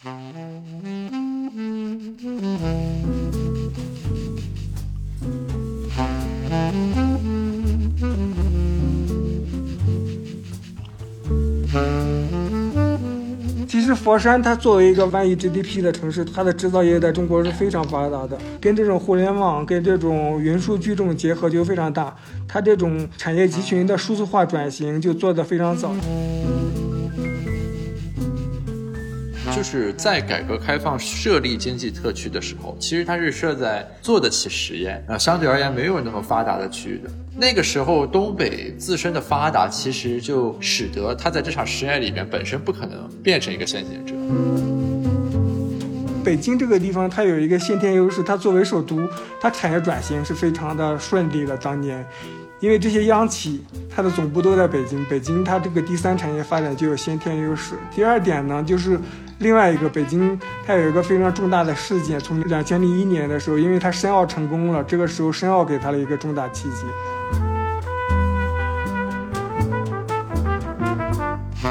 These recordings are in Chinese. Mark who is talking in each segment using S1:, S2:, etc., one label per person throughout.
S1: 其实佛山它作为一个万亿 GDP 的城市，它的制造业在中国是非常发达的，跟这种互联网、跟这种云数据这种结合就非常大，它这种产业集群的数字化转型就做得非常早。
S2: 就是在改革开放设立经济特区的时候，其实它是设在做得起实验啊，相对而言没有那么发达的区域的。那个时候，东北自身的发达，其实就使得它在这场实验里面本身不可能变成一个先行者。
S1: 北京这个地方，它有一个先天优势，它作为首都，它产业转型是非常的顺利的。当年，因为这些央企，它的总部都在北京，北京它这个第三产业发展就有先天优势。第二点呢，就是另外一个北京，它有一个非常重大的事件，从两千零一年的时候，因为它申奥成功了，这个时候申奥给它了一个重大契机。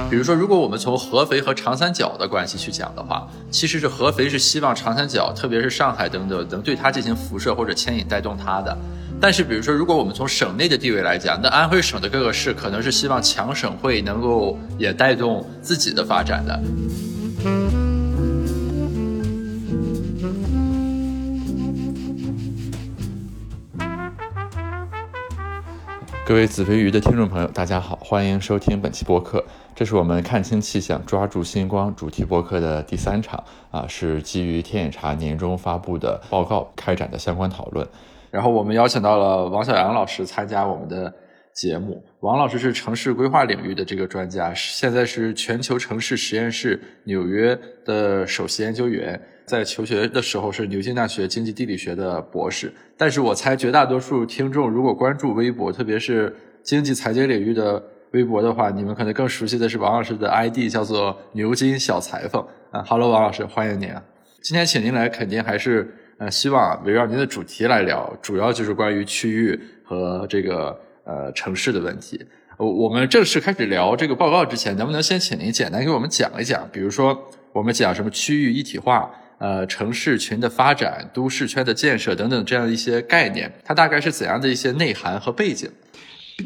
S2: 比如说，如果我们从合肥和长三角的关系去讲的话，其实是合肥是希望长三角，特别是上海等等，能对它进行辐射或者牵引带动它的。但是，比如说，如果我们从省内的地位来讲，那安徽省的各个市可能是希望强省会能够也带动自己的发展的。各位子非鱼的听众朋友，大家好，欢迎收听本期播客。这是我们看清气象、抓住星光主题播客的第三场啊，是基于天眼查年终发布的报告开展的相关讨论。然后我们邀请到了王小阳老师参加我们的节目。王老师是城市规划领域的这个专家，现在是全球城市实验室纽约的首席研究员。在求学的时候是牛津大学经济地理学的博士，但是我猜绝大多数听众如果关注微博，特别是经济财经领域的微博的话，你们可能更熟悉的是王老师的 ID 叫做牛津小裁缝啊。Hello，王老师，欢迎您啊！今天请您来，肯定还是呃希望围绕您的主题来聊，主要就是关于区域和这个呃城市的问题。我我们正式开始聊这个报告之前，能不能先请您简单给我们讲一讲，比如说我们讲什么区域一体化？呃，城市群的发展、都市圈的建设等等这样一些概念，它大概是怎样的一些内涵和背景？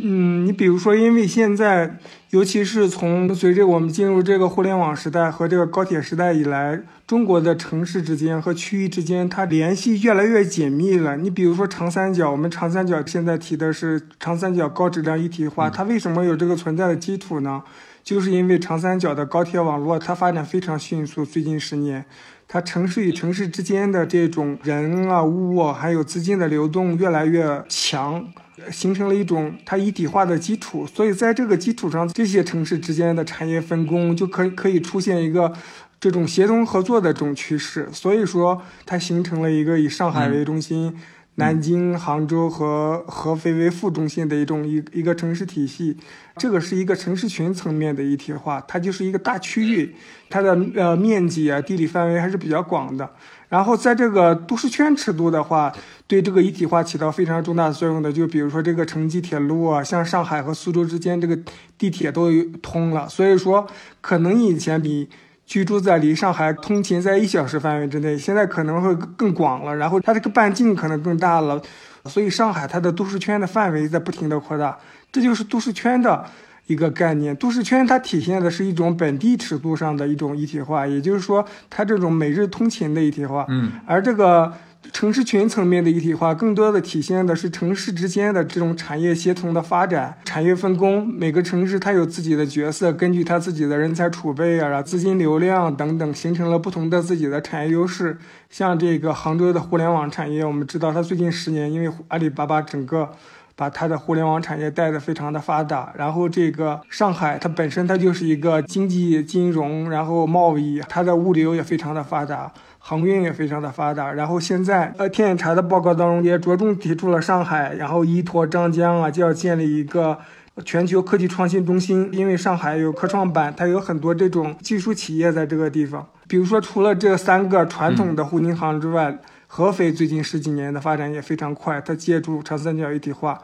S1: 嗯，你比如说，因为现在，尤其是从随着我们进入这个互联网时代和这个高铁时代以来，中国的城市之间和区域之间，它联系越来越紧密了。你比如说长三角，我们长三角现在提的是长三角高质量一体化，它为什么有这个存在的基础呢？就是因为长三角的高铁网络它发展非常迅速，最近十年。它城市与城市之间的这种人啊、物啊，还有资金的流动越来越强，形成了一种它一体化的基础。所以在这个基础上，这些城市之间的产业分工就可以可以出现一个这种协同合作的这种趋势。所以说，它形成了一个以上海为中心。南京、杭州和合肥为副中心的一种一一个城市体系，这个是一个城市群层面的一体化，它就是一个大区域，它的呃面积啊、地理范围还是比较广的。然后在这个都市圈尺度的话，对这个一体化起到非常重大的作用的，就比如说这个城际铁路啊，像上海和苏州之间这个地铁都通了，所以说可能以前比。居住在离上海通勤在一小时范围之内，现在可能会更广了，然后它这个半径可能更大了，所以上海它的都市圈的范围在不停的扩大，这就是都市圈的一个概念。都市圈它体现的是一种本地尺度上的一种一体化，也就是说它这种每日通勤的一体化，
S2: 嗯，
S1: 而这个。城市群层面的一体化，更多的体现的是城市之间的这种产业协同的发展、产业分工。每个城市它有自己的角色，根据它自己的人才储备啊、资金流量等等，形成了不同的自己的产业优势。像这个杭州的互联网产业，我们知道它最近十年，因为阿里巴巴整个把它的互联网产业带得非常的发达。然后这个上海，它本身它就是一个经济金融，然后贸易，它的物流也非常的发达。航运也非常的发达，然后现在呃，天眼查的报告当中也着重提出了上海，然后依托张江啊，就要建立一个全球科技创新中心，因为上海有科创板，它有很多这种技术企业在这个地方。比如说，除了这三个传统的沪宁杭之外，合肥最近十几年的发展也非常快，它借助长三角一体化。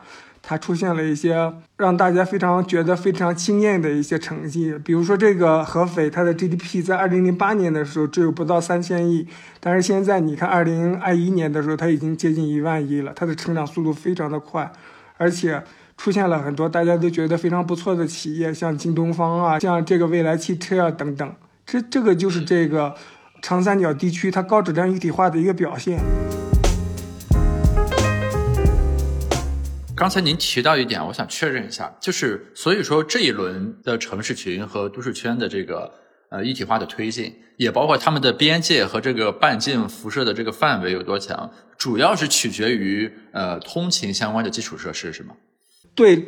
S1: 它出现了一些让大家非常觉得非常惊艳的一些成绩。比如说这个合肥，它的 GDP 在二零零八年的时候只有不到三千亿，但是现在你看二零二一年的时候，它已经接近一万亿了，它的成长速度非常的快，而且。出现了很多大家都觉得非常不错的企业，像京东方啊，像这个蔚来汽车啊等等。这这个就是这个长三角地区它高质量一体化的一个表现。
S2: 刚才您提到一点，我想确认一下，就是所以说这一轮的城市群和都市圈的这个呃一体化的推进，也包括他们的边界和这个半径辐射的这个范围有多强，主要是取决于呃通勤相关的基础设施，是吗？
S1: 对，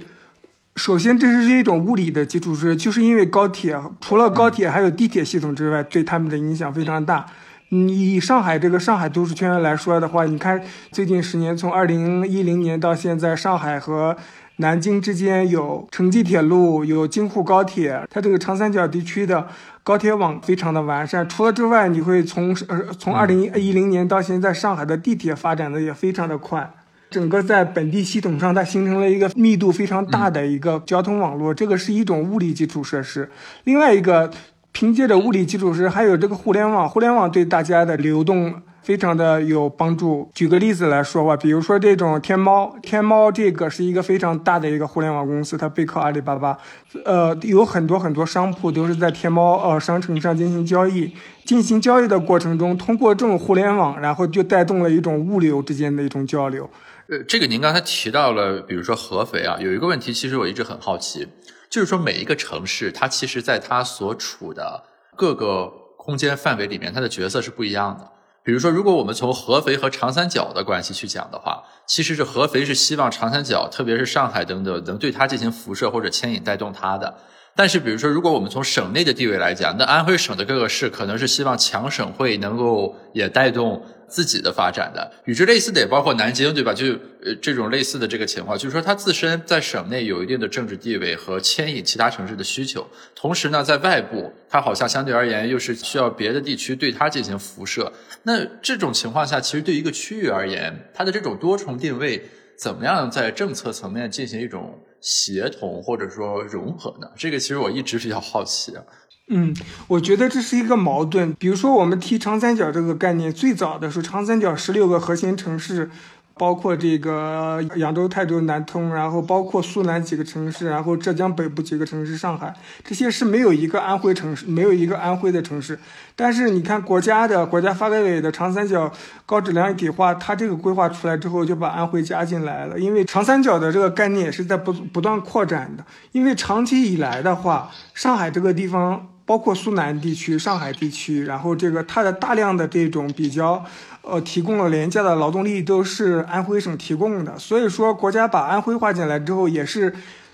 S1: 首先这是一种物理的基础设施，就是因为高铁除了高铁还有地铁系统之外，对他们的影响非常大。你以上海这个上海都市圈来说的话，你看最近十年，从二零一零年到现在，上海和南京之间有城际铁路，有京沪高铁，它这个长三角地区的高铁网非常的完善。除了之外，你会从呃从二零一零年到现在，上海的地铁发展的也非常的快。整个在本地系统上，它形成了一个密度非常大的一个交通网络，这个是一种物理基础设施。另外一个，凭借着物理基础设施，还有这个互联网，互联网对大家的流动非常的有帮助。举个例子来说吧，比如说这种天猫，天猫这个是一个非常大的一个互联网公司，它背靠阿里巴巴，呃，有很多很多商铺都是在天猫呃商城上进行交易。进行交易的过程中，通过这种互联网，然后就带动了一种物流之间的一种交流。
S2: 呃，这个您刚才提到了，比如说合肥啊，有一个问题，其实我一直很好奇，就是说每一个城市，它其实在它所处的各个空间范围里面，它的角色是不一样的。比如说，如果我们从合肥和长三角的关系去讲的话，其实是合肥是希望长三角，特别是上海等等，能对它进行辐射或者牵引带动它的。但是，比如说，如果我们从省内的地位来讲，那安徽省的各个市可能是希望强省会能够也带动。自己的发展的，与之类似的也包括南京，对吧？就呃这种类似的这个情况，就是说它自身在省内有一定的政治地位和牵引其他城市的需求，同时呢，在外部它好像相对而言又是需要别的地区对它进行辐射。那这种情况下，其实对一个区域而言，它的这种多重定位怎么样在政策层面进行一种协同或者说融合呢？这个其实我一直比较好奇啊。
S1: 嗯，我觉得这是一个矛盾。比如说，我们提长三角这个概念，最早的时候，长三角十六个核心城市，包括这个扬州、泰州、南通，然后包括苏南几个城市，然后浙江北部几个城市，上海，这些是没有一个安徽城市，没有一个安徽的城市。但是你看，国家的国家发改委的长三角高质量一体化，它这个规划出来之后，就把安徽加进来了。因为长三角的这个概念也是在不不断扩展的。因为长期以来的话，上海这个地方。包括苏南地区、上海地区，然后这个它的大量的这种比较，呃，提供了廉价的劳动力都是安徽省提供的。所以说，国家把安徽划进来之后，也是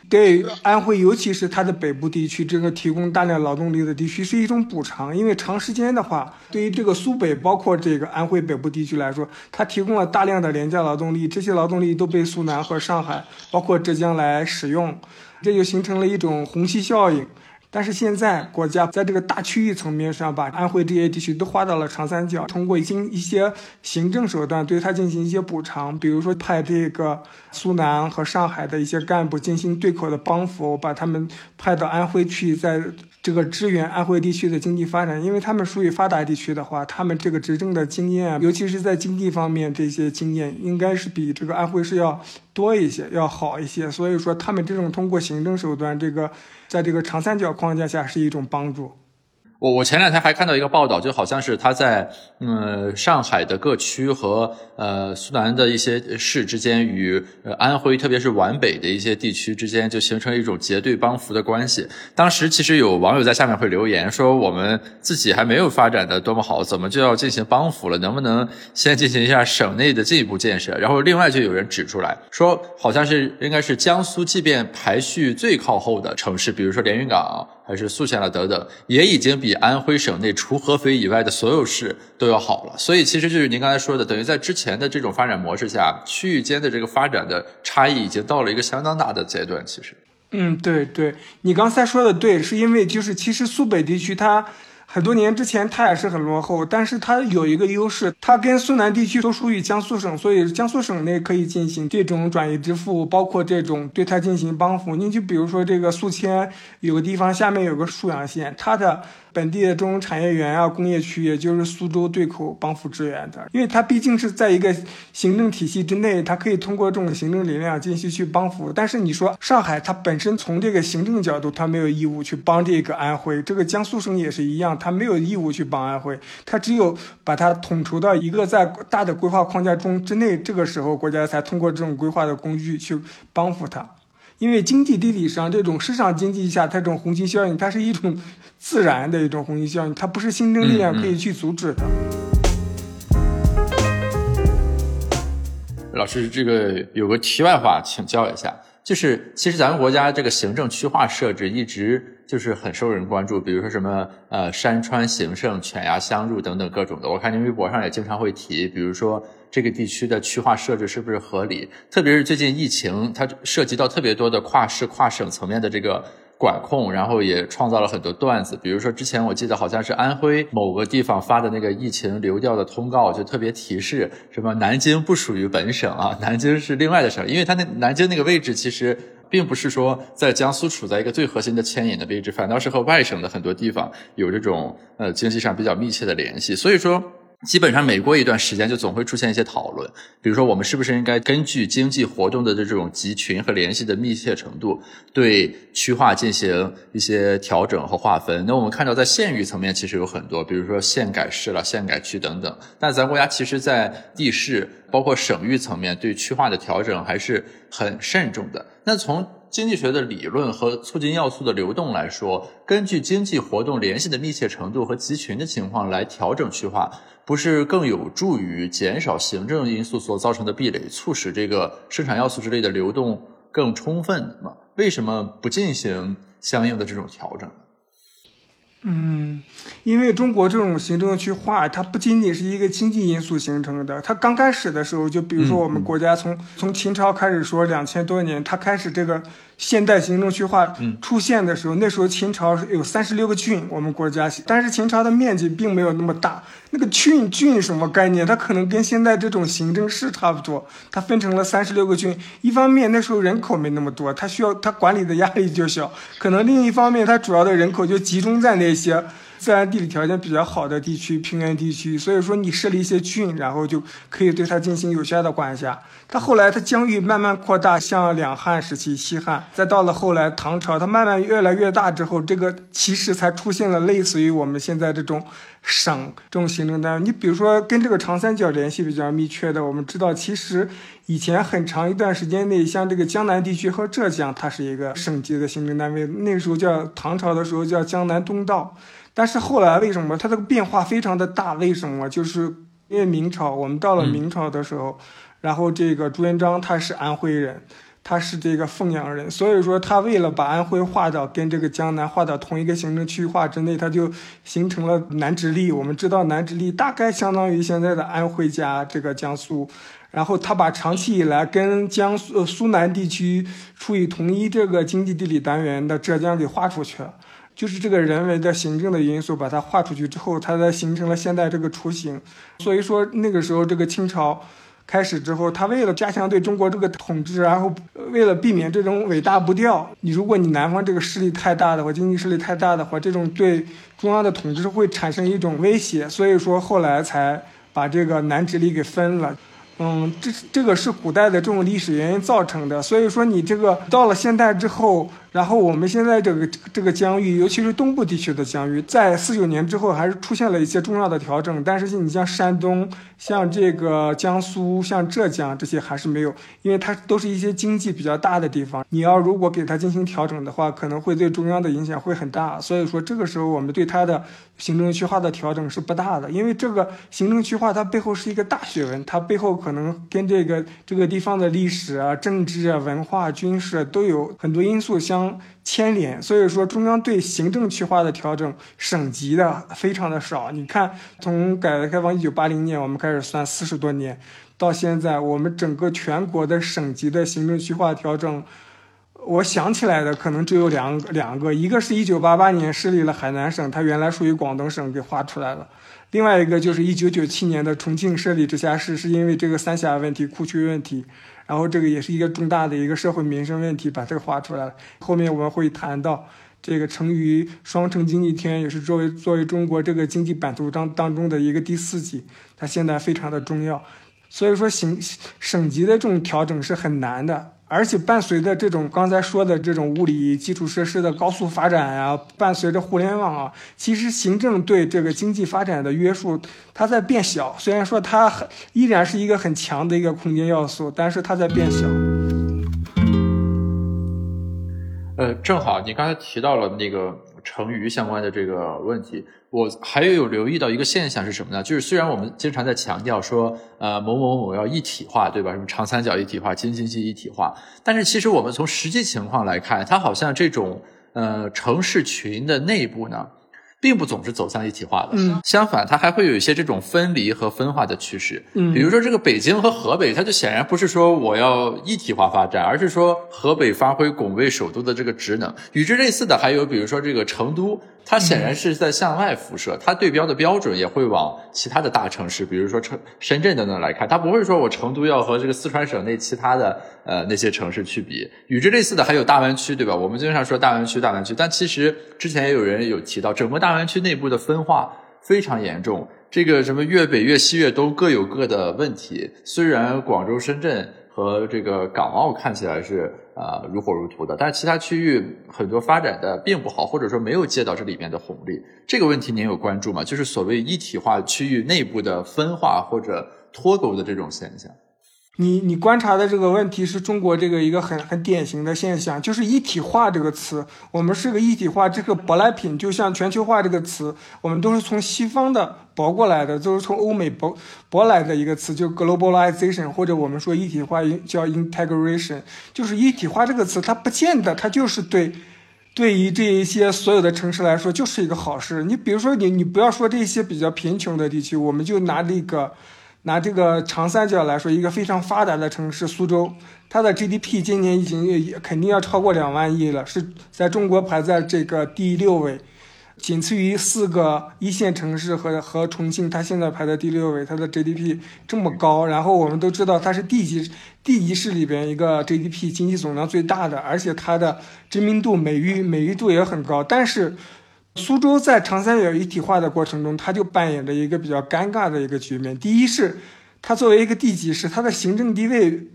S1: 给安徽，尤其是它的北部地区这个提供大量劳动力的地区是一种补偿。因为长时间的话，对于这个苏北，包括这个安徽北部地区来说，它提供了大量的廉价劳动力，这些劳动力都被苏南和上海，包括浙江来使用，这就形成了一种虹吸效应。但是现在国家在这个大区域层面上，把安徽这些地区都划到了长三角，通过经一些行政手段对它进行一些补偿，比如说派这个苏南和上海的一些干部进行对口的帮扶，把他们派到安徽去，在。这个支援安徽地区的经济发展，因为他们属于发达地区的话，他们这个执政的经验，尤其是在经济方面这些经验，应该是比这个安徽是要多一些，要好一些。所以说，他们这种通过行政手段，这个在这个长三角框架下是一种帮助。
S2: 我我前两天还看到一个报道，就好像是他在嗯上海的各区和呃苏南的一些市之间，与呃安徽特别是皖北的一些地区之间，就形成一种结对帮扶的关系。当时其实有网友在下面会留言说，我们自己还没有发展的多么好，怎么就要进行帮扶了？能不能先进行一下省内的进一步建设？然后另外就有人指出来说，好像是应该是江苏，即便排序最靠后的城市，比如说连云港。还是宿迁了等等，也已经比安徽省内除合肥以外的所有市都要好了。所以其实就是您刚才说的，等于在之前的这种发展模式下，区域间的这个发展的差异已经到了一个相当大的阶段。其实，
S1: 嗯，对对，你刚才说的对，是因为就是其实苏北地区它。很多年之前它也是很落后，但是它有一个优势，它跟苏南地区都属于江苏省，所以江苏省内可以进行这种转移支付，包括这种对它进行帮扶。你就比如说这个宿迁有个地方下面有个沭阳县，它的。本地的这种产业园啊，工业区，也就是苏州对口帮扶支援的，因为它毕竟是在一个行政体系之内，它可以通过这种行政力量进行去帮扶。但是你说上海，它本身从这个行政角度，它没有义务去帮这个安徽，这个江苏省也是一样，它没有义务去帮安徽，它只有把它统筹到一个在大的规划框架中之内，这个时候国家才通过这种规划的工具去帮扶它。因为经济地理上这种市场经济下，它这种虹吸效应，它是一种自然的一种虹吸效应，它不是行政力量可以去阻止的。
S2: 老师，这个有个题外话，请教一下，就是其实咱们国家这个行政区划设置一直就是很受人关注，比如说什么呃山川形胜、犬牙相入等等各种的，我看您微博上也经常会提，比如说。这个地区的区划设置是不是合理？特别是最近疫情，它涉及到特别多的跨市、跨省层面的这个管控，然后也创造了很多段子。比如说，之前我记得好像是安徽某个地方发的那个疫情流调的通告，就特别提示什么南京不属于本省啊，南京是另外的省，因为它那南京那个位置其实并不是说在江苏处在一个最核心的牵引的位置，反倒是和外省的很多地方有这种呃经济上比较密切的联系，所以说。基本上每过一段时间，就总会出现一些讨论，比如说我们是不是应该根据经济活动的这种集群和联系的密切程度，对区划进行一些调整和划分。那我们看到，在县域层面其实有很多，比如说县改市了、县改区等等。但咱国家其实，在地市包括省域层面，对区划的调整还是很慎重的。那从经济学的理论和促进要素的流动来说，根据经济活动联系的密切程度和集群的情况来调整区划。不是更有助于减少行政因素所造成的壁垒，促使这个生产要素之类的流动更充分吗？为什么不进行相应的这种调整？
S1: 嗯，因为中国这种行政区划，它不仅仅是一个经济因素形成的。它刚开始的时候，就比如说我们国家从从秦朝开始说两千多年，它开始这个。现代行政区划出现的时候，那时候秦朝有三十六个郡，我们国家，但是秦朝的面积并没有那么大。那个郡郡什么概念？它可能跟现在这种行政市差不多。它分成了三十六个郡，一方面那时候人口没那么多，它需要它管理的压力就小。可能另一方面，它主要的人口就集中在那些。自然地理条件比较好的地区，平原地区，所以说你设立一些郡，然后就可以对它进行有效的管辖。它后来它疆域慢慢扩大，像两汉时期、西汉，再到了后来唐朝，它慢慢越来越大之后，这个其实才出现了类似于我们现在这种省这种行政单位。你比如说跟这个长三角联系比较密切的，我们知道其实以前很长一段时间内，像这个江南地区和浙江，它是一个省级的行政单位，那时候叫唐朝的时候叫江南东道。但是后来为什么它这个变化非常的大？为什么？就是因为明朝，我们到了明朝的时候，然后这个朱元璋他是安徽人，他是这个凤阳人，所以说他为了把安徽划到跟这个江南划到同一个行政区划之内，他就形成了南直隶。我们知道南直隶大概相当于现在的安徽加这个江苏，然后他把长期以来跟江苏苏南地区处于同一这个经济地理单元的浙江给划出去了。就是这个人为的行政的因素，把它划出去之后，它才形成了现在这个雏形。所以说那个时候，这个清朝开始之后，他为了加强对中国这个统治，然后为了避免这种尾大不掉，你如果你南方这个势力太大的话，经济势力太大的话，这种对中央的统治会产生一种威胁。所以说后来才把这个南直隶给分了。嗯，这这个是古代的这种历史原因造成的。所以说你这个到了现代之后。然后我们现在这个这个疆域，尤其是东部地区的疆域，在四九年之后还是出现了一些重要的调整。但是你像山东、像这个江苏、像浙江这些还是没有，因为它都是一些经济比较大的地方。你要如果给它进行调整的话，可能会对中央的影响会很大。所以说这个时候我们对它的行政区划的调整是不大的，因为这个行政区划它背后是一个大学问，它背后可能跟这个这个地方的历史啊、政治啊、文化、军事都有很多因素相。牵连，所以说中央对行政区划的调整，省级的非常的少。你看，从改革开放一九八零年我们开始算四十多年，到现在我们整个全国的省级的行政区划调整，我想起来的可能只有两两个，一个是一九八八年设立了海南省，它原来属于广东省，给划出来了；另外一个就是一九九七年的重庆设立直辖市，是因为这个三峡问题、库区问题，然后这个也是一个重大的一个社会民生问题，把这个划出来了。后面我们会谈到这个成渝双城经济圈，也是作为作为中国这个经济版图当当中的一个第四级，它现在非常的重要。所以说，省省级的这种调整是很难的，而且伴随着这种刚才说的这种物理基础设施的高速发展呀，伴随着互联网啊，其实行政对这个经济发展的约束它在变小。虽然说它很依然是一个很强的一个空间要素，但是它在变小。
S2: 呃，正好你刚才提到了那个成渝相关的这个问题。我还有留意到一个现象是什么呢？就是虽然我们经常在强调说，呃，某某某要一体化，对吧？什么长三角一体化、京津冀一体化，但是其实我们从实际情况来看，它好像这种呃城市群的内部呢。并不总是走向一体化的，
S1: 嗯，
S2: 相反，它还会有一些这种分离和分化的趋势，
S1: 嗯，
S2: 比如说这个北京和河北，它就显然不是说我要一体化发展，而是说河北发挥拱卫首都的这个职能。与之类似的，还有比如说这个成都，它显然是在向外辐射，它对标的标准也会往其他的大城市，比如说成深圳等等来看，它不会说我成都要和这个四川省内其他的呃那些城市去比。与之类似的还有大湾区，对吧？我们经常说大湾区，大湾区，但其实之前也有人有提到整个大。湾区内部的分化非常严重，这个什么粤北、粤西、粤东各有各的问题。虽然广州、深圳和这个港澳看起来是啊如火如荼的，但是其他区域很多发展的并不好，或者说没有借到这里面的红利。这个问题您有关注吗？就是所谓一体化区域内部的分化或者脱钩的这种现象。
S1: 你你观察的这个问题是中国这个一个很很典型的现象，就是一体化这个词，我们是个一体化这个舶来品，就像全球化这个词，我们都是从西方的舶过来的，都是从欧美舶舶来的一个词，就 globalization，或者我们说一体化叫 integration，就是一体化这个词，它不见得它就是对，对于这一些所有的城市来说就是一个好事。你比如说你你不要说这些比较贫穷的地区，我们就拿这个。拿这个长三角来说，一个非常发达的城市苏州，它的 GDP 今年已经肯定要超过两万亿了，是在中国排在这个第六位，仅次于四个一线城市和和重庆，它现在排在第六位，它的 GDP 这么高。然后我们都知道它是地级地级市里边一个 GDP 经济总量最大的，而且它的知名度、美誉美誉度也很高，但是。苏州在长三角一体化的过程中，它就扮演着一个比较尴尬的一个局面。第一是，它作为一个地级市，它的行政地位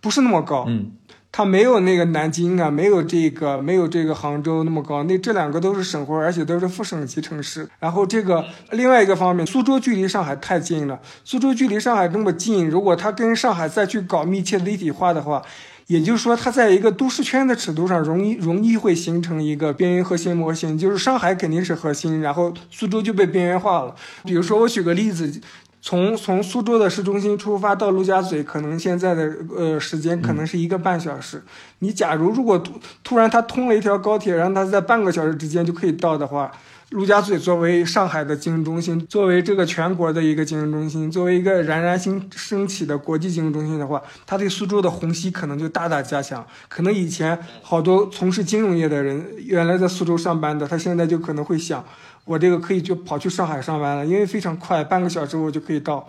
S1: 不是那么高，
S2: 嗯，
S1: 它没有那个南京啊，没有这个没有这个杭州那么高。那这两个都是省会，而且都是副省级城市。然后这个另外一个方面，苏州距离上海太近了。苏州距离上海这么近，如果它跟上海再去搞密切的一体化的话，也就是说，它在一个都市圈的尺度上，容易容易会形成一个边缘核心模型，就是上海肯定是核心，然后苏州就被边缘化了。比如说，我举个例子，从从苏州的市中心出发到陆家嘴，可能现在的呃时间可能是一个半小时。你假如如果突突然它通了一条高铁，让它在半个小时之间就可以到的话。陆家嘴作为上海的经营中心，作为这个全国的一个经营中心，作为一个冉冉新升起的国际经营中心的话，它对苏州的虹吸可能就大大加强。可能以前好多从事金融业的人，原来在苏州上班的，他现在就可能会想，我这个可以就跑去上海上班了，因为非常快，半个小时我就可以到。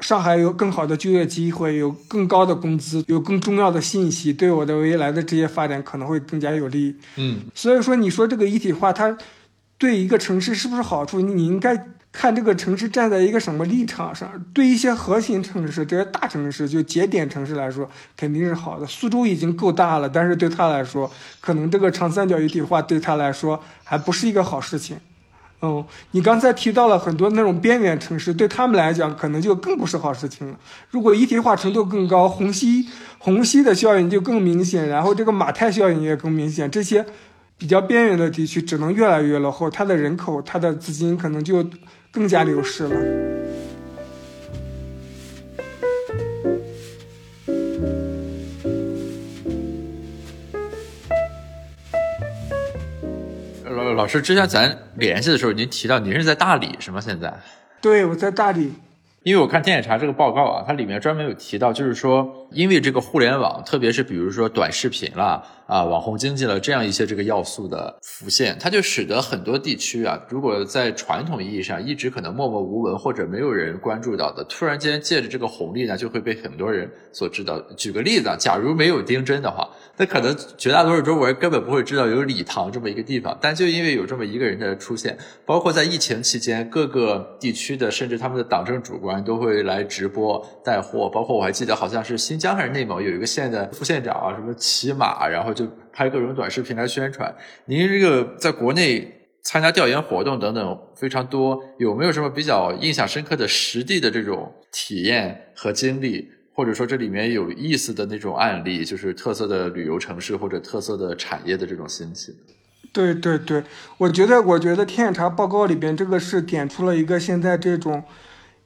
S1: 上海有更好的就业机会，有更高的工资，有更重要的信息，对我的未来的职业发展可能会更加有利。
S2: 嗯，
S1: 所以说你说这个一体化，它。对一个城市是不是好处？你应该看这个城市站在一个什么立场上。对一些核心城市、这些大城市，就节点城市来说，肯定是好的。苏州已经够大了，但是对他来说，可能这个长三角一体化对他来说还不是一个好事情。嗯，你刚才提到了很多那种边缘城市，对他们来讲，可能就更不是好事情了。如果一体化程度更高，虹吸虹吸的效应就更明显，然后这个马太效应也更明显，这些。比较边缘的地区只能越来越落后，它的人口、它的资金可能就更加流失了。
S2: 老老师，之前咱联系的时候，您提到您是在大理是吗？现在？
S1: 对，我在大理。
S2: 因为我看天眼查这个报告啊，它里面专门有提到，就是说，因为这个互联网，特别是比如说短视频啦。啊网红经济了这样一些这个要素的浮现，它就使得很多地区啊，如果在传统意义上一直可能默默无闻或者没有人关注到的，突然间借着这个红利呢，就会被很多人所知道。举个例子啊，假如没有丁真的话，那可能绝大多数中国人根本不会知道有礼堂这么一个地方，但就因为有这么一个人的出现，包括在疫情期间，各个地区的甚至他们的党政主官都会来直播带货，包括我还记得好像是新疆还是内蒙有一个县的副县长啊，什么骑马，然后就拍各种短视频来宣传。您这个在国内参加调研活动等等非常多，有没有什么比较印象深刻的实地的这种体验和经历？或者说这里面有意思的那种案例，就是特色的旅游城市或者特色的产业的这种兴起。
S1: 对对对，我觉得我觉得天眼查报告里边这个是点出了一个现在这种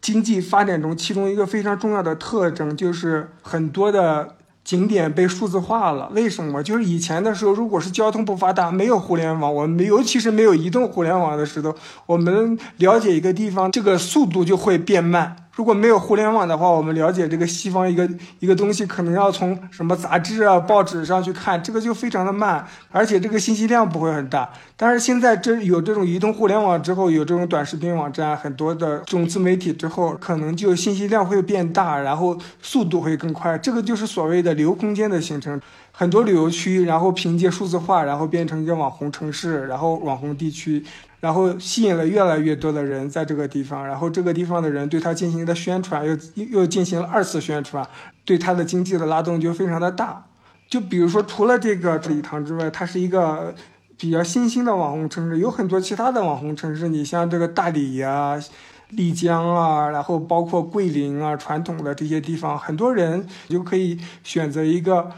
S1: 经济发展中其中一个非常重要的特征，就是很多的景点被数字化了。为什么？就是以前的时候，如果是交通不发达，没有互联网，我们尤其是没有移动互联网的时候，我们了解一个地方，这个速度就会变慢。如果没有互联网的话，我们了解这个西方一个一个东西，可能要从什么杂志啊、报纸上去看，这个就非常的慢，而且这个信息量不会很大。但是现在这有这种移动互联网之后，有这种短视频网站，很多的这种自媒体之后，可能就信息量会变大，然后速度会更快。这个就是所谓的流空间的形成。很多旅游区，然后凭借数字化，然后变成一个网红城市，然后网红地区。然后吸引了越来越多的人在这个地方，然后这个地方的人对他进行的宣传，又又进行了二次宣传，对他的经济的拉动就非常的大。就比如说，除了这个礼堂之外，它是一个比较新兴的网红城市，有很多其他的网红城市，你像这个大理呀、丽江啊，然后包括桂林啊，传统的这些地方，很多人就可以选择一个。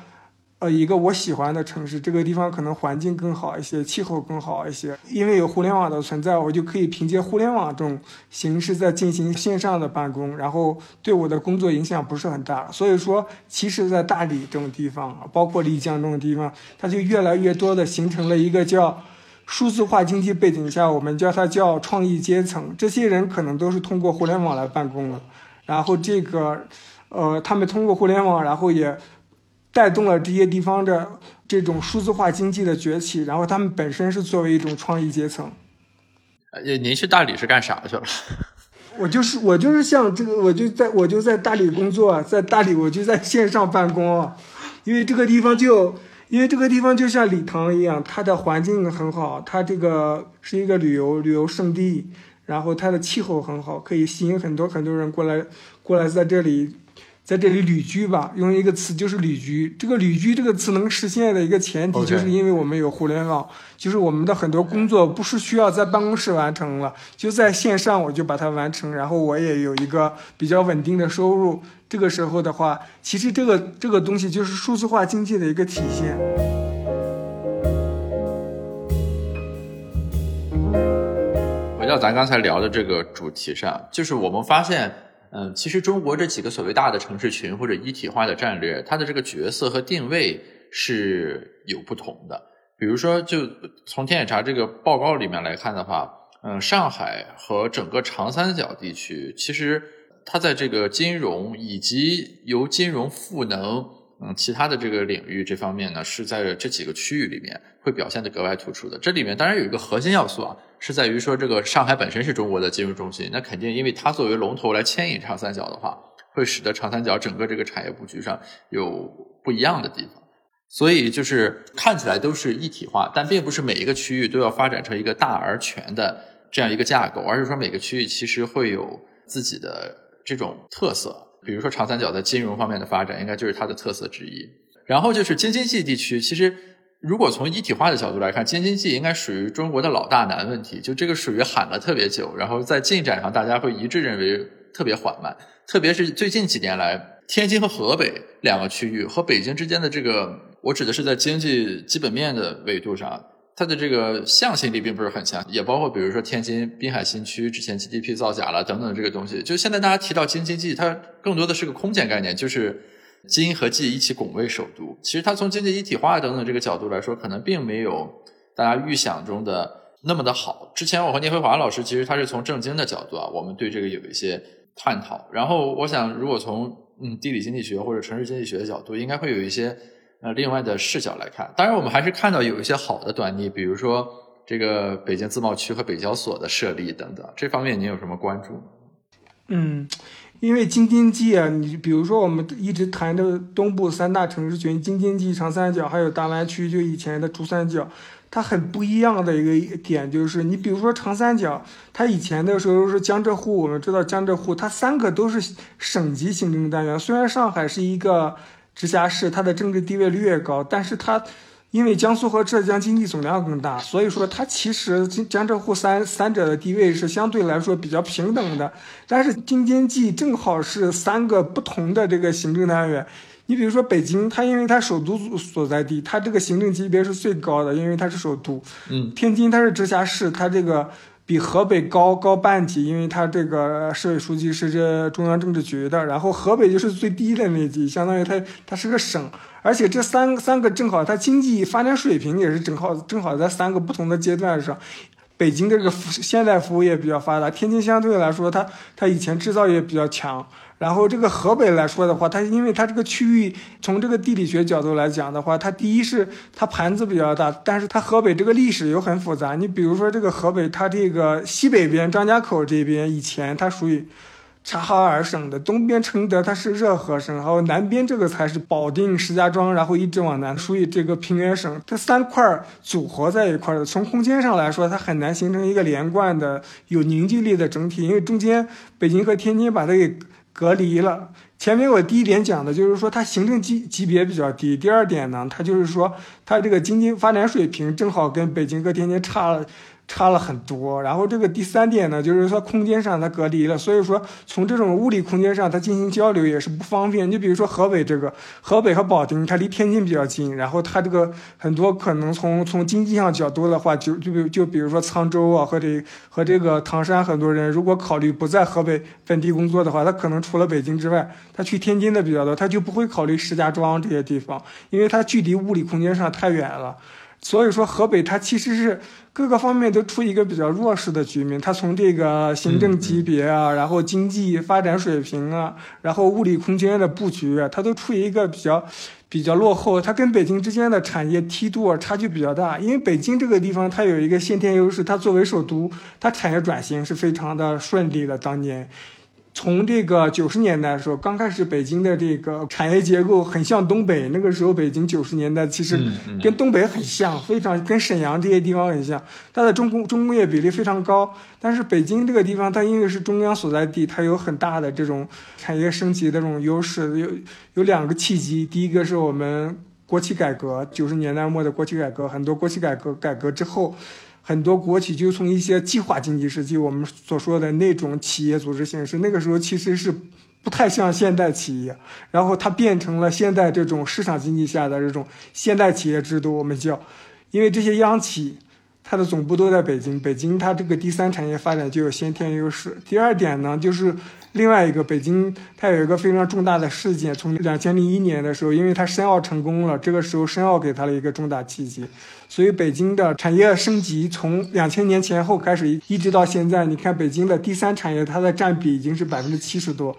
S1: 呃，一个我喜欢的城市，这个地方可能环境更好一些，气候更好一些。因为有互联网的存在，我就可以凭借互联网这种形式在进行线上的办公，然后对我的工作影响不是很大。所以说，其实，在大理这种地方，包括丽江这种地方，它就越来越多的形成了一个叫数字化经济背景下，我们叫它叫创意阶层。这些人可能都是通过互联网来办公的，然后这个，呃，他们通过互联网，然后也。带动了这些地方的这种数字化经济的崛起，然后他们本身是作为一种创意阶层。
S2: 呃，您去大理是干啥去了？
S1: 我就是我就是像这个，我就在我就在大理工作，在大理我就在线上办公，因为这个地方就因为这个地方就像礼堂一样，它的环境很好，它这个是一个旅游旅游胜地，然后它的气候很好，可以吸引很多很多人过来过来在这里。在这里旅居吧，用一个词就是旅居。这个旅居这个词能实现的一个前提，就是因为我们有互联网，就是我们的很多工作不是需要在办公室完成了，就在线上我就把它完成，然后我也有一个比较稳定的收入。这个时候的话，其实这个这个东西就是数字化经济的一个体现。
S2: 回到咱刚才聊的这个主题上，就是我们发现。嗯，其实中国这几个所谓大的城市群或者一体化的战略，它的这个角色和定位是有不同的。比如说，就从天眼查这个报告里面来看的话，嗯，上海和整个长三角地区，其实它在这个金融以及由金融赋能，嗯，其他的这个领域这方面呢，是在这几个区域里面会表现的格外突出的。这里面当然有一个核心要素啊。是在于说，这个上海本身是中国的金融中心，那肯定因为它作为龙头来牵引长三角的话，会使得长三角整个这个产业布局上有不一样的地方。所以就是看起来都是一体化，但并不是每一个区域都要发展成一个大而全的这样一个架构，而是说每个区域其实会有自己的这种特色。比如说长三角在金融方面的发展，应该就是它的特色之一。然后就是京津冀地区，其实。如果从一体化的角度来看，京津冀应该属于中国的老大难问题，就这个属于喊了特别久，然后在进展上大家会一致认为特别缓慢。特别是最近几年来，天津和河北两个区域和北京之间的这个，我指的是在经济基本面的维度上，它的这个向心力并不是很强，也包括比如说天津滨海新区之前 GDP 造假了等等这个东西。就现在大家提到京津冀，它更多的是个空间概念，就是。京和冀一起拱卫首都，其实它从经济一体化等等这个角度来说，可能并没有大家预想中的那么的好。之前我和聂辉华老师其实他是从政经的角度啊，我们对这个有一些探讨。然后我想，如果从嗯地理经济学或者城市经济学的角度，应该会有一些呃另外的视角来看。当然，我们还是看到有一些好的端倪，比如说这个北京自贸区和北交所的设立等等，这方面您有什么关注？
S1: 嗯。因为京津冀啊，你比如说我们一直谈的东部三大城市群，京津冀、长三角还有大湾区，就以前的珠三角，它很不一样的一个点就是，你比如说长三角，它以前的时候是江浙沪，我们知道江浙沪它三个都是省级行政单元，虽然上海是一个直辖市，它的政治地位越高，但是它。因为江苏和浙江经济总量更大，所以说它其实江浙沪三三者的地位是相对来说比较平等的。但是京津冀正好是三个不同的这个行政单元。你比如说北京，它因为它首都所在地，它这个行政级别是最高的，因为它是首都。
S2: 嗯。
S1: 天津它是直辖市，它这个比河北高高半级，因为他这个市委书记是这中央政治局的。然后河北就是最低的那级，相当于他他是个省。而且这三三个正好，它经济发展水平也是正好正好在三个不同的阶段上。北京这个现代服务业比较发达，天津相对来说，它它以前制造业比较强。然后这个河北来说的话，它因为它这个区域从这个地理学角度来讲的话，它第一是它盘子比较大，但是它河北这个历史又很复杂。你比如说这个河北，它这个西北边张家口这边以前它属于。察哈尔省的东边承德，它是热河省，然后南边这个才是保定、石家庄，然后一直往南，属于这个平原省。这三块组合在一块的，从空间上来说，它很难形成一个连贯的、有凝聚力的整体，因为中间北京和天津把它给隔离了。前面我第一点讲的就是说，它行政级级别比较低；第二点呢，它就是说，它这个经济发展水平正好跟北京和天津差了。差了很多，然后这个第三点呢，就是说空间上它隔离了，所以说从这种物理空间上它进行交流也是不方便。你比如说河北这个，河北和保定它离天津比较近，然后它这个很多可能从从经济上角度的话，就就比就比如说沧州啊或者和这个唐山很多人如果考虑不在河北本地工作的话，他可能除了北京之外，他去天津的比较多，他就不会考虑石家庄这些地方，因为它距离物理空间上太远了。所以说河北它其实是。各个方面都处于一个比较弱势的局面，它从这个行政级别啊，然后经济发展水平啊，然后物理空间的布局啊，它都处于一个比较比较落后。它跟北京之间的产业梯度啊差距比较大，因为北京这个地方它有一个先天优势，它作为首都，它产业转型是非常的顺利的。当年。从这个九十年代的时候，刚开始北京的这个产业结构很像东北。那个时候，北京九十年代其实跟东北很像，非常跟沈阳这些地方很像。它的重工重工业比例非常高。但是北京这个地方，它因为是中央所在地，它有很大的这种产业升级的这种优势。有有两个契机，第一个是我们国企改革，九十年代末的国企改革，很多国企改革改革之后。很多国企就从一些计划经济时期，我们所说的那种企业组织形式，那个时候其实是不太像现代企业，然后它变成了现在这种市场经济下的这种现代企业制度，我们叫，因为这些央企。它的总部都在北京，北京它这个第三产业发展就有先天优势。第二点呢，就是另外一个北京，它有一个非常重大的事件，从两千零一年的时候，因为它申奥成功了，这个时候申奥给它了一个重大契机，所以北京的产业升级从两千年前后开始，一直到现在，你看北京的第三产业它的占比已经是百分之七十多，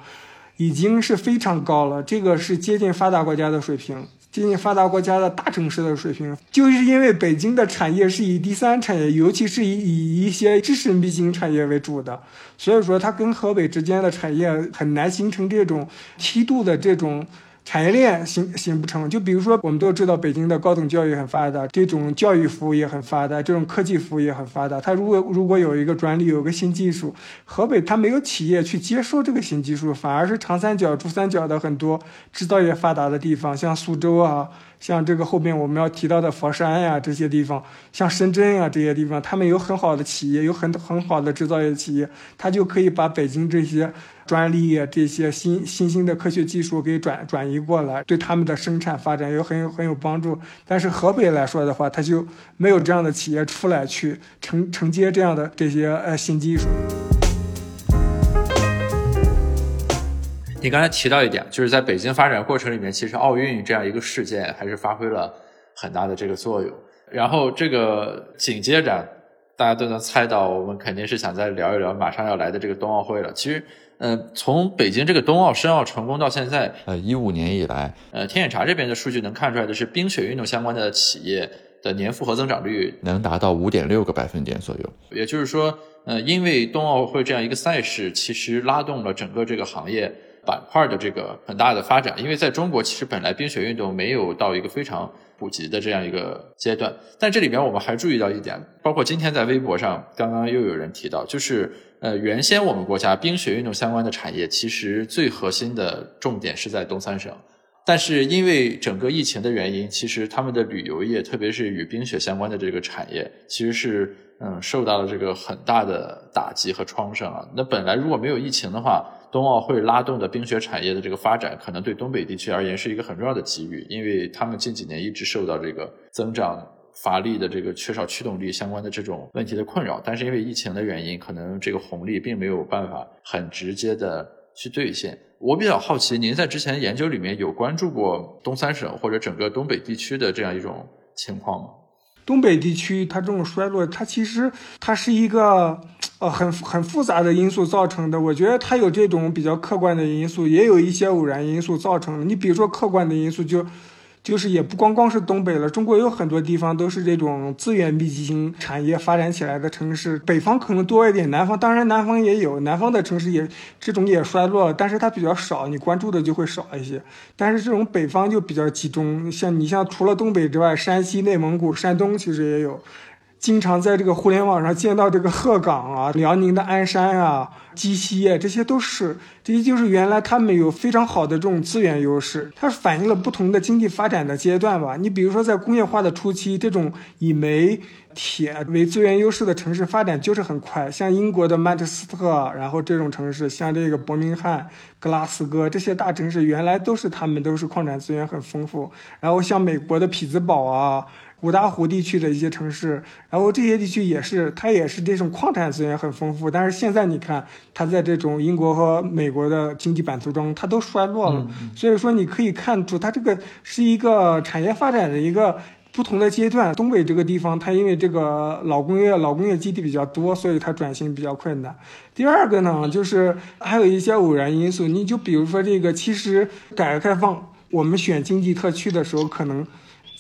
S1: 已经是非常高了，这个是接近发达国家的水平。接近发达国家的大城市的水平，就是因为北京的产业是以第三产业，尤其是以以一些知识密集型产业为主的，所以说它跟河北之间的产业很难形成这种梯度的这种。产业链行行不成，就比如说，我们都知道北京的高等教育很发达，这种教育服务也很发达，这种科技服务也很发达。它如果如果有一个专利，有个新技术，河北它没有企业去接受这个新技术，反而是长三角、珠三角的很多制造业发达的地方，像苏州啊。像这个后面我们要提到的佛山呀这些地方，像深圳啊这些地方，他们有很好的企业，有很很好的制造业企业，他就可以把北京这些专利啊这些新新兴的科学技术给转转移过来，对他们的生产发展有很有很有帮助。但是河北来说的话，他就没有这样的企业出来去承承接这样的这些呃新技术。
S2: 你刚才提到一点，就是在北京发展过程里面，其实奥运这样一个事件还是发挥了很大的这个作用。然后这个紧接着大家都能猜到，我们肯定是想再聊一聊马上要来的这个冬奥会了。其实，呃，从北京这个冬奥申奥成功到现在，呃，一五年以来，呃，天眼查这边的数据能看出来的是，冰雪运动相关的企业的年复合增长率能达到五点六个百分点左右。也就是说，呃，因为冬奥会这样一个赛事，其实拉动了整个这个行业板块的这个很大的发展。因为在中国，其实本来冰雪运动没有到一个非常。普及的这样一个阶段，但这里面我们还注意到一点，包括今天在微博上，刚刚又有人提到，就是呃，原先我们国家冰雪运动相关的产业，其实最核心的重点是在东三省，但是因为整个疫情的原因，其实他们的旅游业，特别是与冰雪相关的这个产业，其实是嗯受到了这个很大的打击和创伤啊。那本来如果没有疫情的话，冬奥会拉动的冰雪产业的这个发展，可能对东北地区而言是一个很重要的机遇，因为他们近几年一直受到这个增长乏力的这个缺少驱动力相关的这种问题的困扰。但是因为疫情的原因，可能这个红利并没有办法很直接的去兑现。我比较好奇，您在之前研究里面有关注过东三省或者整个东北地区的这样一种情况吗？
S1: 东北地区它这种衰落，它其实它是一个。呃，很很复杂的因素造成的。我觉得它有这种比较客观的因素，也有一些偶然因素造成的。你比如说客观的因素，就就是也不光光是东北了，中国有很多地方都是这种资源密集型产业发展起来的城市。北方可能多一点，南方当然南方也有，南方的城市也这种也衰落，但是它比较少，你关注的就会少一些。但是这种北方就比较集中，像你像除了东北之外，山西、内蒙古、山东其实也有。经常在这个互联网上见到这个鹤岗啊、辽宁的鞍山啊、鸡西啊，这些都是，这些就是原来他们有非常好的这种资源优势，它反映了不同的经济发展的阶段吧。你比如说在工业化的初期，这种以煤、铁为资源优势的城市发展就是很快，像英国的曼彻斯特，然后这种城市，像这个伯明翰、格拉斯哥这些大城市，原来都是他们都是矿产资源很丰富。然后像美国的匹兹堡啊。五大湖地区的一些城市，然后这些地区也是，它也是这种矿产资源很丰富。但是现在你看，它在这种英国和美国的经济版图中，它都衰落了。所以说，你可以看出，它这个是一个产业发展的一个不同的阶段。东北这个地方，它因为这个老工业、老工业基地比较多，所以它转型比较困难。第二个呢，就是还有一些偶然因素。你就比如说这个，其实改革开放，我们选经济特区的时候，可能。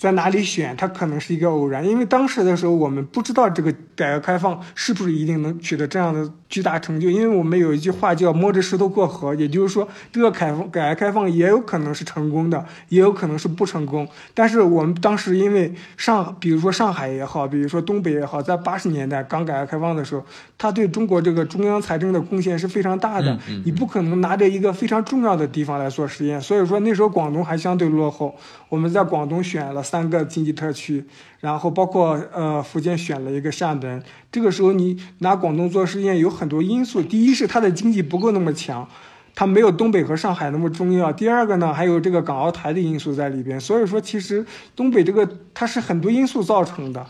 S1: 在哪里选，它可能是一个偶然，因为当时的时候我们不知道这个改革开放是不是一定能取得这样的巨大成就，因为我们有一句话叫摸着石头过河，也就是说，这个开放改革开放也有可能是成功的，也有可能是不成功。但是我们当时因为上，比如说上海也好，比如说东北也好，在八十年代刚改革开放的时候，它对中国这个中央财政的贡献是非常大的，你不可能拿着一个非常重要的地方来做实验，所以说那时候广东还相对落后，我们在广东选了。三个经济特区，然后包括呃福建选了一个厦门。这个时候你拿广东做实验，有很多因素。第一是它的经济不够那么强，它没有东北和上海那么重要。第二个呢，还有这个港澳台的因素在里边。所以说，其实东北这个它是很多因素造成的，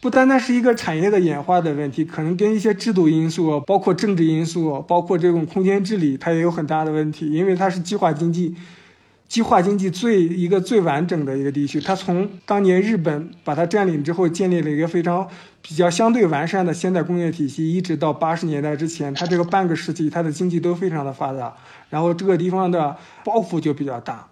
S1: 不单单是一个产业的演化的问题，可能跟一些制度因素、包括政治因素、包括这种空间治理，它也有很大的问题，因为它是计划经济。计划经济最一个最完整的一个地区，它从当年日本把它占领之后，建立了一个非常比较相对完善的现代工业体系，一直到八十年代之前，它这个半个世纪，它的经济都非常的发达，然后这个地方的包袱就比较大。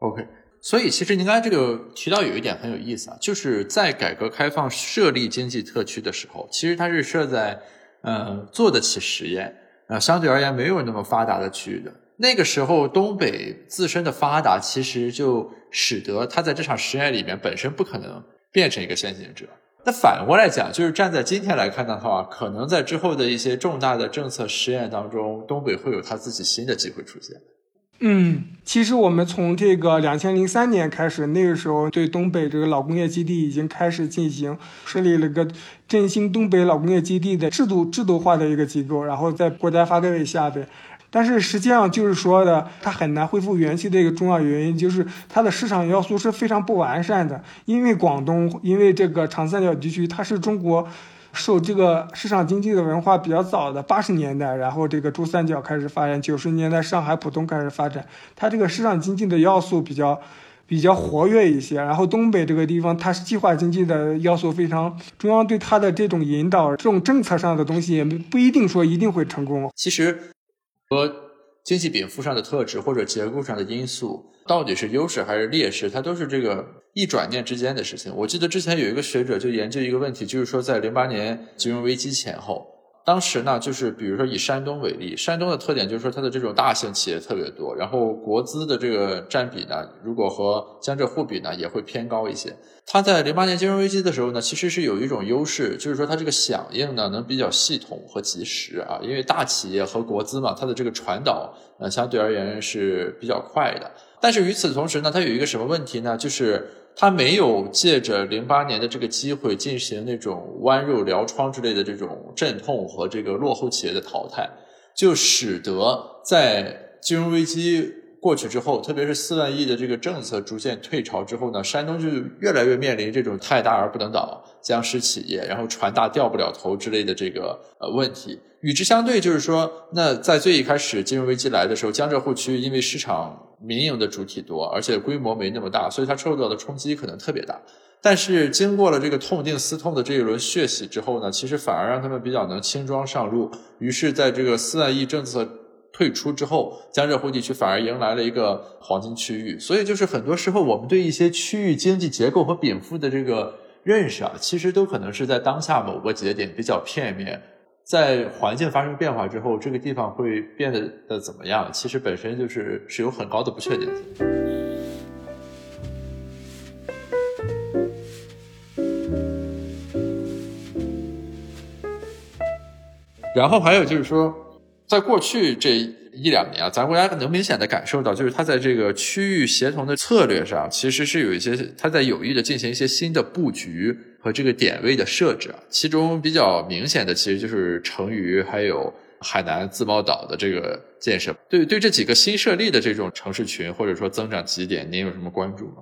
S2: OK，所以其实您刚才这个提到有一点很有意思啊，就是在改革开放设立经济特区的时候，其实它是设在嗯做得起实验，呃相对而言没有那么发达的区域的。那个时候，东北自身的发达，其实就使得它在这场实验里面本身不可能变成一个先行者。那反过来讲，就是站在今天来看的话，可能在之后的一些重大的政策实验当中，东北会有它自己新的机会出现。
S1: 嗯，其实我们从这个两千零三年开始，那个时候对东北这个老工业基地已经开始进行设立了个振兴东北老工业基地的制度制度化的一个机构，然后在国家发改委下边。但是实际上就是说的，它很难恢复元气的一个重要原因，就是它的市场要素是非常不完善的。因为广东，因为这个长三角地区，它是中国受这个市场经济的文化比较早的，八十年代，然后这个珠三角开始发展，九十年代上海浦东开始发展，它这个市场经济的要素比较。比较活跃一些。然后东北这个地方，它是计划经济的要素非常，中央对它的这种引导，这种政策上的东西也不一定说一定会成功。
S2: 其实和经济禀赋上的特质或者结构上的因素，到底是优势还是劣势，它都是这个一转念之间的事情。我记得之前有一个学者就研究一个问题，就是说在零八年金融危机前后。当时呢，就是比如说以山东为例，山东的特点就是说它的这种大型企业特别多，然后国资的这个占比呢，如果和江浙沪比呢，也会偏高一些。它在零八年金融危机的时候呢，其实是有一种优势，就是说它这个响应呢能比较系统和及时啊，因为大企业和国资嘛，它的这个传导呃相对而言是比较快的。但是与此同时呢，它有一个什么问题呢？就是它没有借着零八年的这个机会进行那种剜肉疗疮之类的这种阵痛和这个落后企业的淘汰，就使得在金融危机过去之后，特别是四万亿的这个政策逐渐退潮之后呢，山东就越来越面临这种太大而不能倒、僵尸企业，然后船大掉不了头之类的这个呃问题。与之相对，就是说，那在最一开始金融危机来的时候，江浙沪区因为市场。民营的主体多，而且规模没那么大，所以它受到的冲击可能特别大。但是经过了这个痛定思痛的这一轮血洗之后呢，其实反而让他们比较能轻装上路。于是，在这个四万亿政策退出之后，江浙沪地区反而迎来了一个黄金区域。所以，就是很多时候我们对一些区域经济结构和禀赋的这个认识啊，其实都可能是在当下某个节点比较片面。在环境发生变化之后，这个地方会变得的怎么样？其实本身就是是有很高的不确定性。然后还有就是说，在过去这一两年啊，咱国家能明显的感受到，就是它在这个区域协同的策略上，其实是有一些它在有意的进行一些新的布局。和这个点位的设置啊，其中比较明显的其实就是成渝还有海南自贸岛的这个建设。对对，这几个新设立的这种城市群或者说增长极点，您有什么关注吗？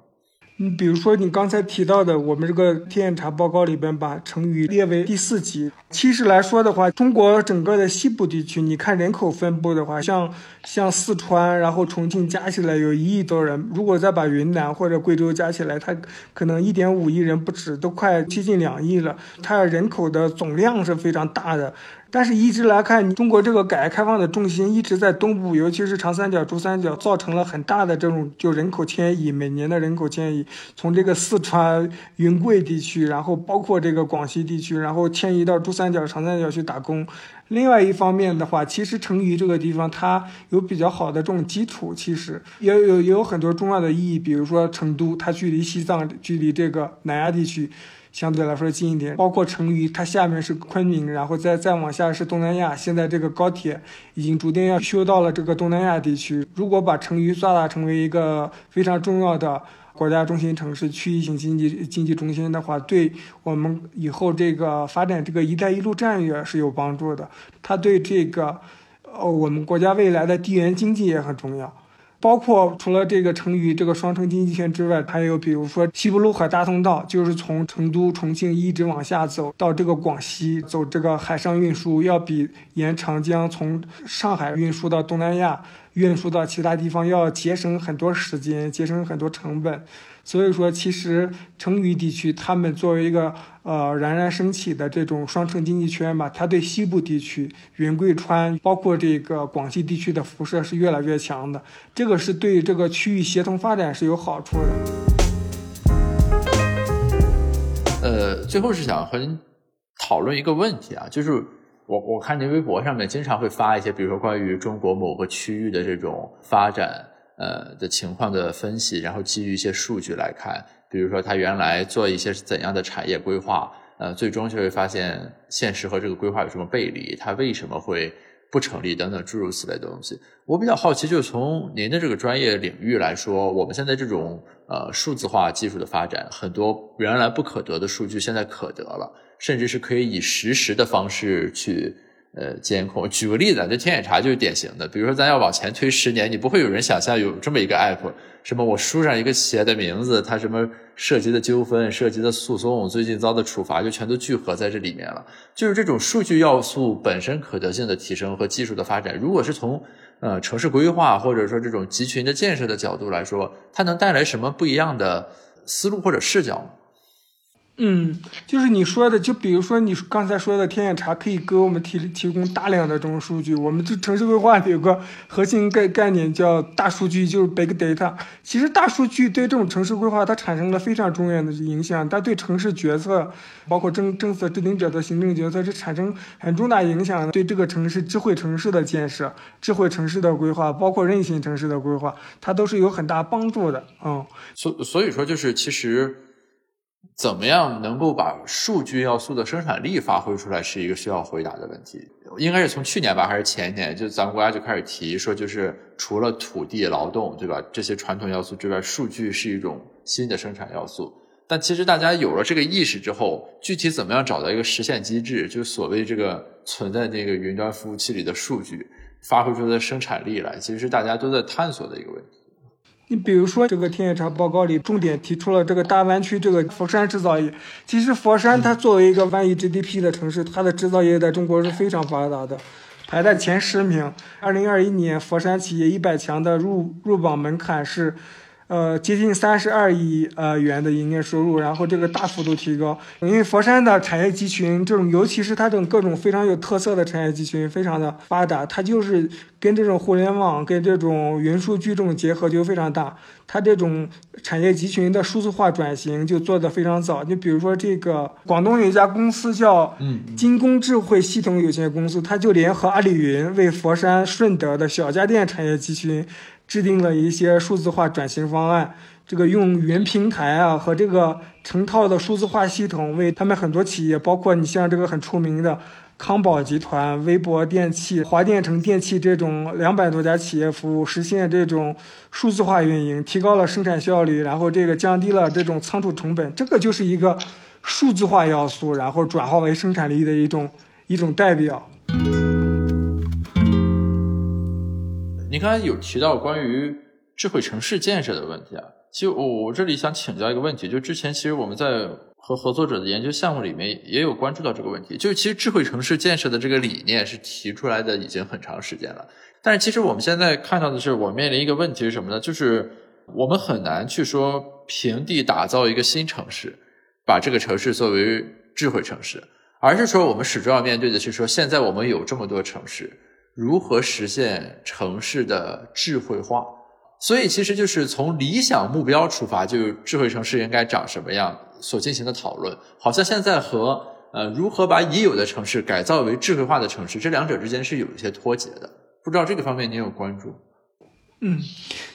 S1: 你比如说，你刚才提到的，我们这个天眼查报告里边把成渝列为第四级。其实来说的话，中国整个的西部地区，你看人口分布的话，像像四川，然后重庆加起来有一亿多人，如果再把云南或者贵州加起来，它可能一点五亿人不止，都快接近两亿了。它人口的总量是非常大的。但是，一直来看，中国这个改革开放的重心一直在东部，尤其是长三角、珠三角，造成了很大的这种就人口迁移，每年的人口迁移，从这个四川、云贵地区，然后包括这个广西地区，然后迁移到珠三角、长三角去打工。另外一方面的话，其实成渝这个地方它有比较好的这种基础，其实也有也有很多重要的意义，比如说成都，它距离西藏，距离这个南亚地区。相对来说近一点，包括成渝，它下面是昆明，然后再再往下是东南亚。现在这个高铁已经逐渐要修到了这个东南亚地区。如果把成渝做大成为一个非常重要的国家中心城市、区域性经济经济中心的话，对我们以后这个发展这个“一带一路”战略是有帮助的。它对这个，呃，我们国家未来的地缘经济也很重要。包括除了这个成渝这个双城经济圈之外，还有比如说西部陆海大通道，就是从成都、重庆一直往下走到这个广西，走这个海上运输，要比沿长江从上海运输到东南亚、运输到其他地方要节省很多时间，节省很多成本。所以说，其实成渝地区，他们作为一个呃冉冉升起的这种双城经济圈吧，它对西部地区、云贵川，包括这个广西地区的辐射是越来越强的。这个是对这个区域协同发展是有好处的。
S2: 呃，最后是想和您讨论一个问题啊，就是我我看您微博上面经常会发一些，比如说关于中国某个区域的这种发展。呃的情况的分析，然后基于一些数据来看，比如说他原来做一些怎样的产业规划，呃，最终就会发现现实和这个规划有什么背离，它为什么会不成立等等诸如此类的东西。我比较好奇，就是从您的这个专业领域来说，我们现在这种呃数字化技术的发展，很多原来不可得的数据现在可得了，甚至是可以以实时的方式去呃监控。举个例子，这天眼查就是典型的。比如说，咱要往前推十年，你不会有人想象有这么一个 app，什么我输上一个企业的名字，它什么涉及的纠纷、涉及的诉讼、最近遭的处罚，就全都聚合在这里面了。就是这种数据要素本身可得性的提升和技术的发展，如果是从呃城市规划或者说这种集群的建设的角度来说，它能带来什么不一样的思路或者视角？
S1: 嗯，就是你说的，就比如说你刚才说的天眼查可以给我们提提供大量的这种数据。我们这城市规划有个核心概概念叫大数据，就是 big data。其实大数据对这种城市规划它产生了非常重要的影响，它对城市决策，包括政政策制定者的行政决策是产生很重大影响的。对这个城市智慧城市的建设、智慧城市的规划，包括韧性城市的规划，它都是有很大帮助的。嗯，
S2: 所所以说就是其实。怎么样能够把数据要素的生产力发挥出来，是一个需要回答的问题。应该是从去年吧，还是前年，就咱们国家就开始提说，就是除了土地、劳动，对吧？这些传统要素之外，数据是一种新的生产要素。但其实大家有了这个意识之后，具体怎么样找到一个实现机制，就所谓这个存在那个云端服务器里的数据发挥出的生产力来，其实是大家都在探索的一个问题。
S1: 你比如说，这个天眼查报告里重点提出了这个大湾区这个佛山制造业。其实佛山它作为一个万亿 GDP 的城市，它的制造业在中国是非常发达的，排在前十名。二零二一年佛山企业一百强的入入榜门槛是。呃，接近三十二亿呃元的营业收入，然后这个大幅度提高，因为佛山的产业集群，这种尤其是它这种各种非常有特色的产业集群，非常的发达，它就是跟这种互联网、跟这种云数据这种结合就非常大，它这种产业集群的数字化转型就做得非常早。你比如说这个广东有一家公司叫金工智慧系统有限公司，它就联合阿里云为佛山顺德的小家电产业集群。制定了一些数字化转型方案，这个用云平台啊和这个成套的数字化系统，为他们很多企业，包括你像这个很出名的康宝集团、微博电器、华电城电器这种两百多家企业服务，实现这种数字化运营，提高了生产效率，然后这个降低了这种仓储成本，这个就是一个数字化要素，然后转化为生产力的一种一种代表。
S2: 你刚才有提到关于智慧城市建设的问题啊，其实我我这里想请教一个问题，就之前其实我们在和合作者的研究项目里面也有关注到这个问题，就是其实智慧城市建设的这个理念是提出来的已经很长时间了，但是其实我们现在看到的是，我面临一个问题是什么呢？就是我们很难去说平地打造一个新城市，把这个城市作为智慧城市，而是说我们始终要面对的是说，现在我们有这么多城市。如何实现城市的智慧化？所以其实就是从理想目标出发，就智慧城市应该长什么样所进行的讨论。好像现在和呃如何把已有的城市改造为智慧化的城市，这两者之间是有一些脱节的。不知道这个方面您有关注？
S1: 嗯。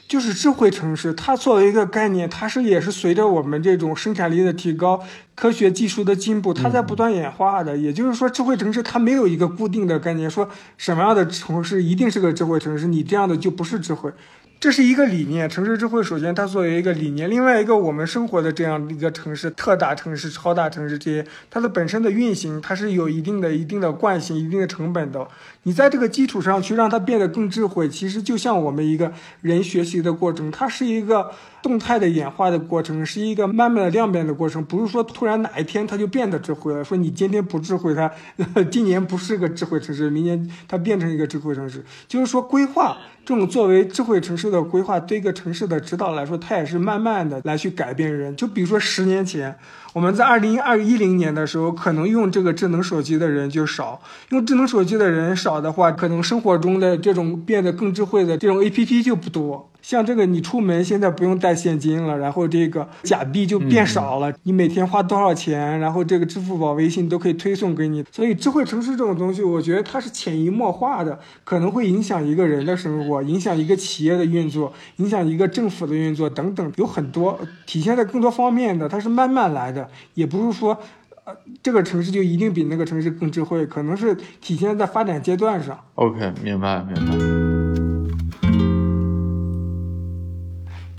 S1: 就是智慧城市，它作为一个概念，它是也是随着我们这种生产力的提高、科学技术的进步，它在不断演化的。也就是说，智慧城市它没有一个固定的概念，说什么样的城市一定是个智慧城市，你这样的就不是智慧。这是一个理念，城市智慧首先它作为一个理念，另外一个我们生活的这样一个城市，特大城市、超大城市这些，它的本身的运行，它是有一定的、一定的惯性、一定的成本的。你在这个基础上去让它变得更智慧，其实就像我们一个人学习的过程，它是一个。动态的演化的过程是一个慢慢的量变的过程，不是说突然哪一天它就变得智慧了。说你今天不智慧，它 今年不是个智慧城市，明年它变成一个智慧城市。就是说，规划这种作为智慧城市的规划，对一个城市的指导来说，它也是慢慢的来去改变人。就比如说十年前。我们在二零二一零年的时候，可能用这个智能手机的人就少。用智能手机的人少的话，可能生活中的这种变得更智慧的这种 A P P 就不多。像这个，你出门现在不用带现金了，然后这个假币就变少了。你每天花多少钱，然后这个支付宝、微信都可以推送给你。所以，智慧城市这种东西，我觉得它是潜移默化的，可能会影响一个人的生活，影响一个企业的运作，影响一个政府的运作等等，有很多体现在更多方面的，它是慢慢来的。也不是说，呃，这个城市就一定比那个城市更智慧，可能是体现在发展阶段上。
S2: OK，明白明白。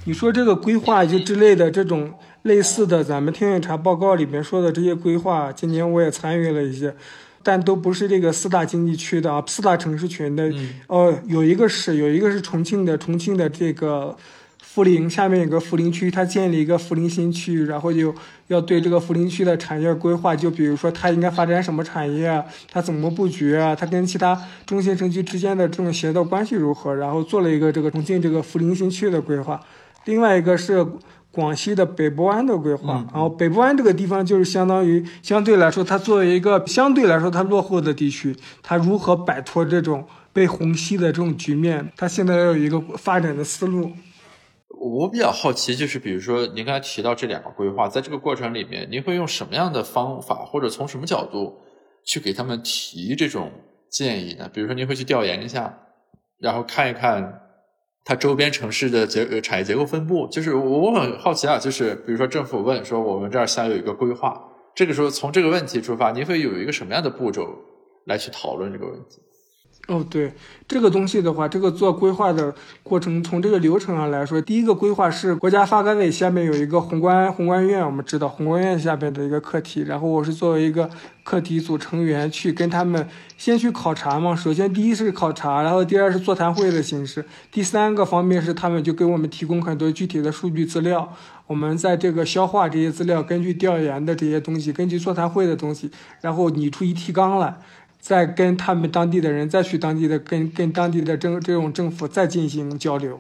S1: 你说这个规划就之类的这种类似的，咱们天眼查报告里面说的这些规划，今年我也参与了一些。但都不是这个四大经济区的啊，四大城市群的。哦，有一个是有一个是重庆的，重庆的这个。涪陵下面有个涪陵区，它建立一个涪陵新区，然后就要对这个涪陵区的产业规划，就比如说它应该发展什么产业啊，它怎么布局啊，它跟其他中心城区之间的这种协作关系如何，然后做了一个这个重庆这个涪陵新区的规划。另外一个是广西的北部湾的规划，然后北部湾这个地方就是相当于相对来说，它作为一个相对来说它落后的地区，它如何摆脱这种被虹吸的这种局面，它现在要有一个发展的思路。
S2: 我比较好奇，就是比如说您刚才提到这两个规划，在这个过程里面，您会用什么样的方法，或者从什么角度去给他们提这种建议呢？比如说，您会去调研一下，然后看一看它周边城市的结产业结构分布。就是我很好奇啊，就是比如说政府问说我们这儿想有一个规划，这个时候从这个问题出发，您会有一个什么样的步骤来去讨论这个问题？
S1: 哦，对这个东西的话，这个做规划的过程，从这个流程上来说，第一个规划是国家发改委下面有一个宏观宏观院，我们知道宏观院下边的一个课题，然后我是作为一个课题组成员去跟他们先去考察嘛。首先第一是考察，然后第二是座谈会的形式，第三个方面是他们就给我们提供很多具体的数据资料，我们在这个消化这些资料，根据调研的这些东西，根据座谈会的东西，然后拟出一提纲来。再跟他们当地的人，再去当地的跟跟当地的政这种政府再进行交流。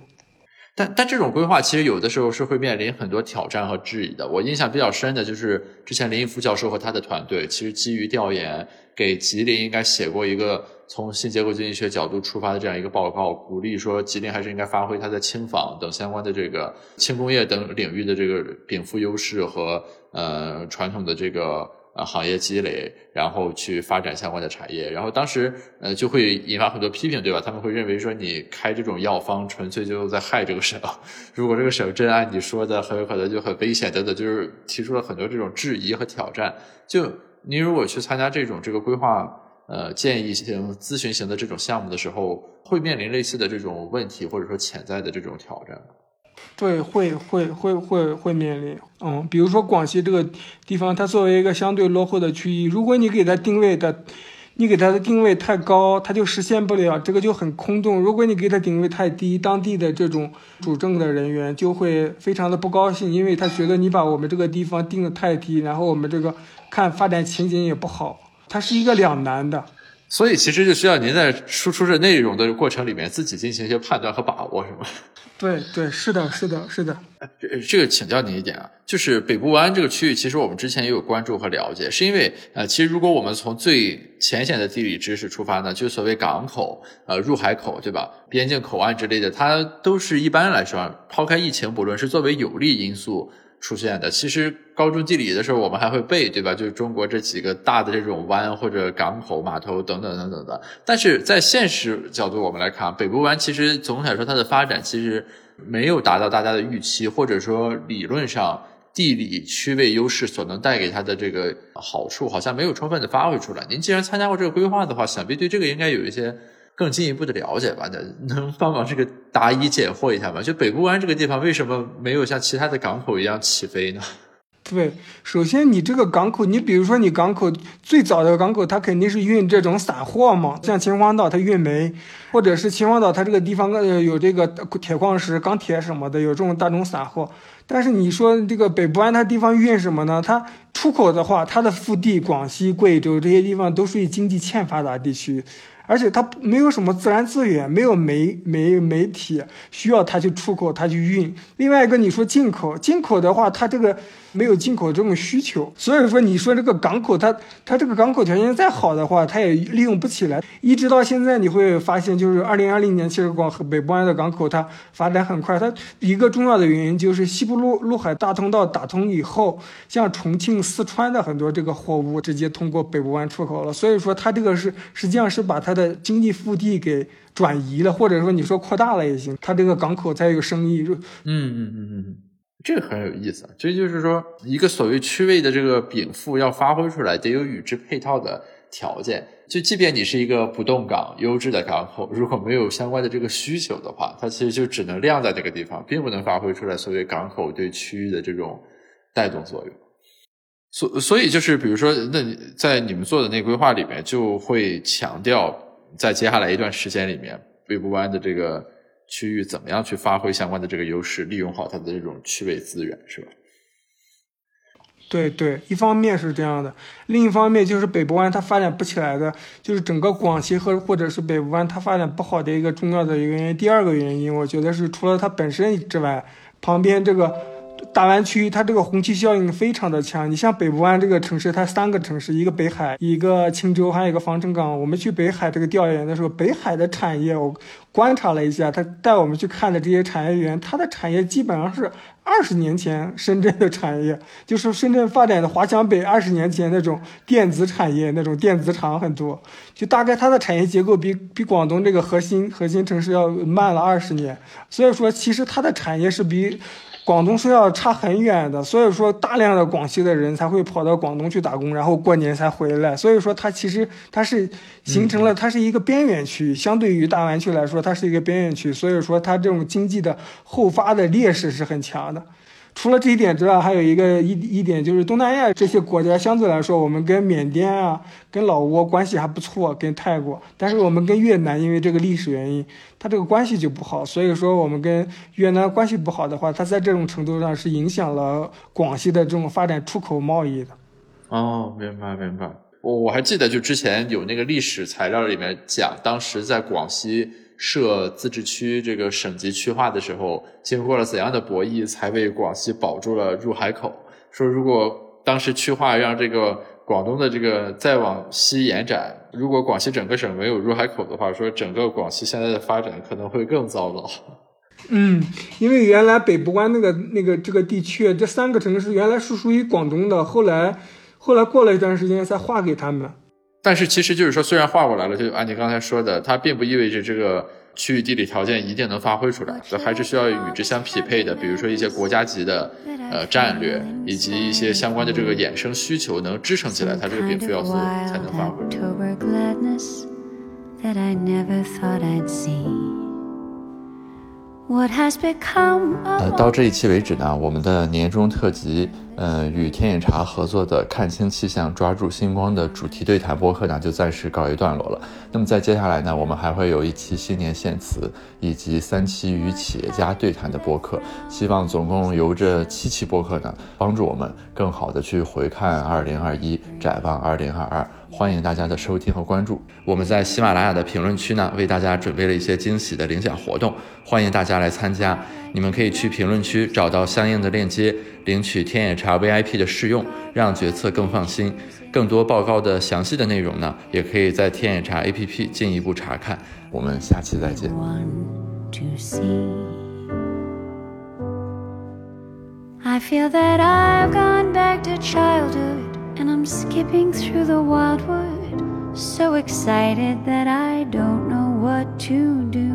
S2: 但但这种规划其实有的时候是会面临很多挑战和质疑的。我印象比较深的就是之前林毅夫教授和他的团队，其实基于调研，给吉林应该写过一个从新结构经济学角度出发的这样一个报告，鼓励说吉林还是应该发挥它在轻纺等相关的这个轻工业等领域的这个禀赋优势和呃传统的这个。啊，行业积累，然后去发展相关的产业，然后当时呃就会引发很多批评，对吧？他们会认为说你开这种药方纯粹就在害这个省，如果这个省真按你说的，很有可能就很危险等等，就是提出了很多这种质疑和挑战。就你如果去参加这种这个规划呃建议型咨询型的这种项目的时候，会面临类似的这种问题，或者说潜在的这种挑战。
S1: 对，会会会会会面临，嗯，比如说广西这个地方，它作为一个相对落后的区域，如果你给它定位的，你给它的定位太高，它就实现不了，这个就很空洞；如果你给它定位太低，当地的这种主政的人员就会非常的不高兴，因为他觉得你把我们这个地方定的太低，然后我们这个看发展前景也不好，它是一个两难的。
S2: 所以其实就需要您在输出这内容的过程里面，自己进行一些判断和把握，是吗？
S1: 对对，是的，是的，是的。
S2: 这这个请教你一点啊，就是北部湾这个区域，其实我们之前也有关注和了解，是因为呃，其实如果我们从最浅显的地理知识出发呢，就所谓港口、呃入海口，对吧？边境口岸之类的，它都是一般来说，抛开疫情不论，是作为有利因素。出现的，其实高中地理的时候我们还会背，对吧？就是中国这几个大的这种湾或者港口、码头等等等等的。但是在现实角度我们来看，北部湾其实总体来说它的发展其实没有达到大家的预期，或者说理论上地理区位优势所能带给它的这个好处，好像没有充分的发挥出来。您既然参加过这个规划的话，想必对这个应该有一些。更进一步的了解吧，能 能帮忙这个答疑解惑一下吗？就北部湾这个地方为什么没有像其他的港口一样起飞呢？
S1: 对，首先你这个港口，你比如说你港口最早的港口，它肯定是运这种散货嘛，像秦皇岛它运煤，或者是秦皇岛它这个地方呃有这个铁矿石、钢铁什么的，有这种大宗散货。但是你说这个北部湾它地方运什么呢？它出口的话，它的腹地广西、贵州这些地方都属于经济欠发达地区。而且它没有什么自然资源，没有媒媒媒体需要它去出口，它去运。另外一个，你说进口，进口的话，它这个。没有进口这种需求，所以说你说这个港口，它它这个港口条件再好的话，它也利用不起来。一直到现在，你会发现，就是二零二零年，其实广北部湾的港口它发展很快。它一个重要的原因就是西部陆陆海大通道打通以后，像重庆、四川的很多这个货物直接通过北部湾出口了。所以说，它这个是实际上是把它的经济腹地给转移了，或者说你说扩大了也行。它这个港口才有生意。
S2: 嗯嗯嗯嗯。这个很有意思，这就是说，一个所谓区位的这个禀赋要发挥出来，得有与之配套的条件。就即便你是一个不动港、优质的港口，如果没有相关的这个需求的话，它其实就只能晾在这个地方，并不能发挥出来所谓港口对区域的这种带动作用。所所以就是，比如说，那在你们做的那规划里面，就会强调在接下来一段时间里面，北部湾的这个区域怎么样去发挥相关的这个优势，利用好它的这种区位资源，是吧？
S1: 对对，一方面是这样的，另一方面就是北部湾它发展不起来的，就是整个广西和或者是北部湾它发展不好的一个重要的一个原因。第二个原因，我觉得是除了它本身之外，旁边这个。大湾区它这个虹吸效应非常的强，你像北部湾这个城市，它三个城市，一个北海，一个青州，还有一个防城港。我们去北海这个调研的时候，北海的产业我观察了一下，他带我们去看的这些产业园，它的产业基本上是二十年前深圳的产业，就是深圳发展的华强北二十年前那种电子产业，那种电子厂很多，就大概它的产业结构比比广东这个核心核心城市要慢了二十年，所以说其实它的产业是比。广东是要差很远的，所以说大量的广西的人才会跑到广东去打工，然后过年才回来。所以说它其实它是形成了，它是一个边缘区，相对于大湾区来说，它是一个边缘区。所以说它这种经济的后发的劣势是很强的。除了这一点之外，还有一个一一点就是东南亚这些国家相对来说，我们跟缅甸啊、跟老挝关系还不错，跟泰国，但是我们跟越南因为这个历史原因，它这个关系就不好。所以说我们跟越南关系不好的话，它在这种程度上是影响了广西的这种发展出口贸易的。
S2: 哦，明白明白。我我还记得就之前有那个历史材料里面讲，当时在广西。设自治区这个省级区划的时候，经过了怎样的博弈，才为广西保住了入海口？说如果当时区划让这个广东的这个再往西延展，如果广西整个省没有入海口的话，说整个广西现在的发展可能会更糟糕。
S1: 嗯，因为原来北部湾那个那个这个地区，这三个城市原来是属于广东的，后来后来过了一段时间才划给他们。
S2: 但是其实就是说，虽然划过来了，就按你刚才说的，它并不意味着这个区域地理条件一定能发挥出来，所以还是需要与之相匹配的，比如说一些国家级的呃战略，以及一些相关的这个衍生需求能支撑起来，它这个禀赋要素才能发挥。呃，到这一期为止呢，我们的年终特辑。呃，与天眼查合作的“看清气象，抓住星光”的主题对谈播客呢，就暂时告一段落了。那么在接下来呢，我们还会有一期新年献词，以及三期与企业家对谈的播客。希望总共由这七期播客呢，帮助我们更好的去回看2021，展望2022。欢迎大家的收听和关注。我们在喜马拉雅的评论区呢，为大家准备了一些惊喜的领奖活动，欢迎大家来参加。你们可以去评论区找到相应的链接，领取天眼查 VIP 的试用，让决策更放心。更多报告的详细的内容呢，也可以在天眼查 APP 进一步查看。我们下期再见。I feel that I've gone back to childhood. What to do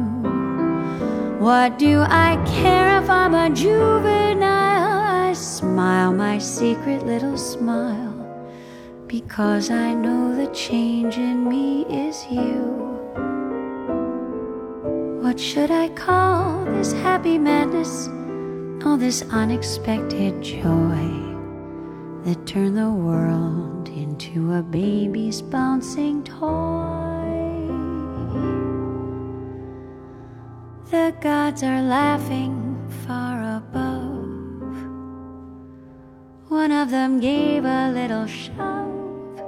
S2: What do I care if I'm a juvenile? I smile my secret little smile because I know the change in me is you. What should I call this happy madness? All this unexpected joy that turned the world into a baby's bouncing toy. The gods are laughing far above. One of them gave a little shove,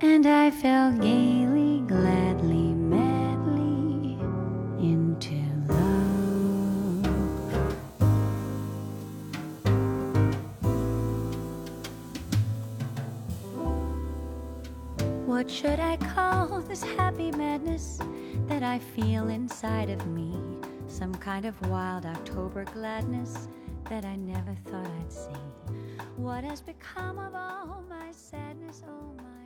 S2: and I fell gaily, gladly, What should I call this happy madness? that I feel inside of me. Some kind of wild October gladness that I never thought I'd see. What has become of all my sadness? Oh, my.